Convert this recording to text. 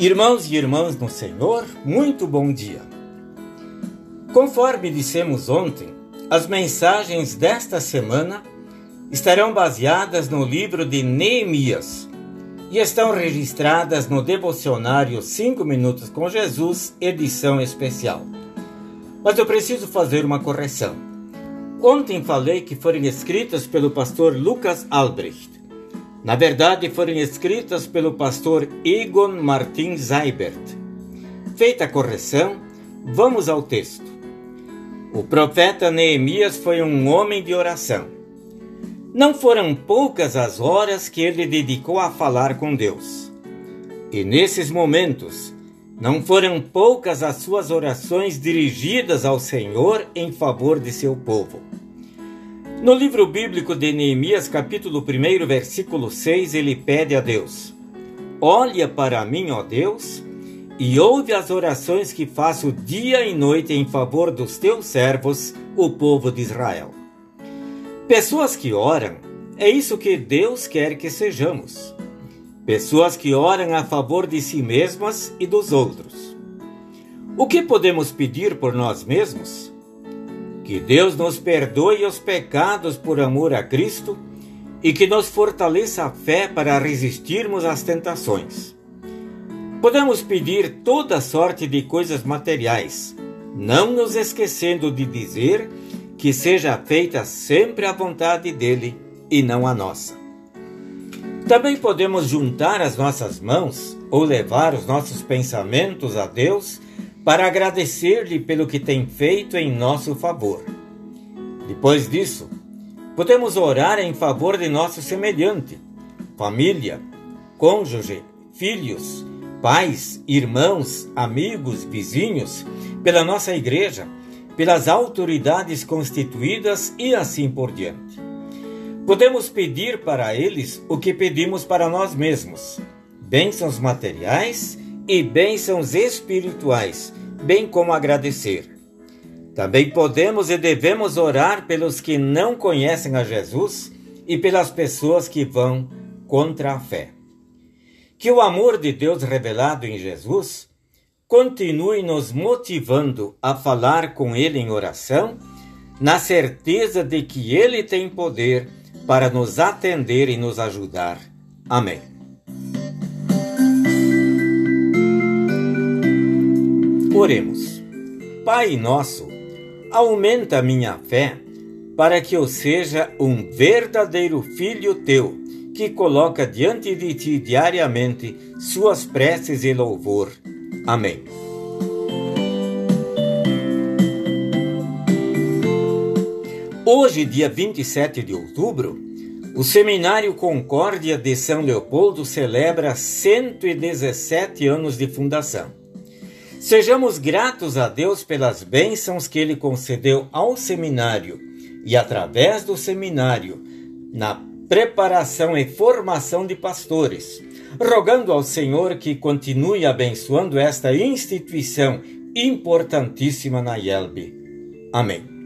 Irmãos e irmãs no Senhor, muito bom dia. Conforme dissemos ontem, as mensagens desta semana estarão baseadas no livro de Neemias e estão registradas no devocionário 5 Minutos com Jesus, edição especial. Mas eu preciso fazer uma correção. Ontem falei que foram escritas pelo pastor Lucas Albrecht. Na verdade, foram escritas pelo pastor Egon Martin Seibert. Feita a correção, vamos ao texto. O profeta Neemias foi um homem de oração. Não foram poucas as horas que ele dedicou a falar com Deus. E nesses momentos, não foram poucas as suas orações dirigidas ao Senhor em favor de seu povo. No livro bíblico de Neemias, capítulo 1, versículo 6, ele pede a Deus: Olha para mim, ó Deus, e ouve as orações que faço dia e noite em favor dos teus servos, o povo de Israel. Pessoas que oram, é isso que Deus quer que sejamos. Pessoas que oram a favor de si mesmas e dos outros. O que podemos pedir por nós mesmos? Que Deus nos perdoe os pecados por amor a Cristo e que nos fortaleça a fé para resistirmos às tentações. Podemos pedir toda sorte de coisas materiais, não nos esquecendo de dizer que seja feita sempre a vontade dele e não a nossa. Também podemos juntar as nossas mãos ou levar os nossos pensamentos a Deus para agradecer-lhe pelo que tem feito em nosso favor. Depois disso, podemos orar em favor de nosso semelhante, família, cônjuge, filhos, pais, irmãos, amigos, vizinhos, pela nossa igreja, pelas autoridades constituídas e assim por diante. Podemos pedir para eles o que pedimos para nós mesmos: bênçãos materiais e bênçãos espirituais, bem como agradecer. Também podemos e devemos orar pelos que não conhecem a Jesus e pelas pessoas que vão contra a fé. Que o amor de Deus revelado em Jesus continue nos motivando a falar com Ele em oração, na certeza de que Ele tem poder para nos atender e nos ajudar. Amém. Oremos. Pai nosso, aumenta minha fé para que eu seja um verdadeiro filho teu, que coloca diante de ti diariamente suas preces e louvor. Amém. Hoje, dia 27 de outubro, o Seminário Concórdia de São Leopoldo celebra 117 anos de fundação. Sejamos gratos a Deus pelas bênçãos que Ele concedeu ao seminário e, através do seminário, na preparação e formação de pastores, rogando ao Senhor que continue abençoando esta instituição importantíssima na IELB. Amém.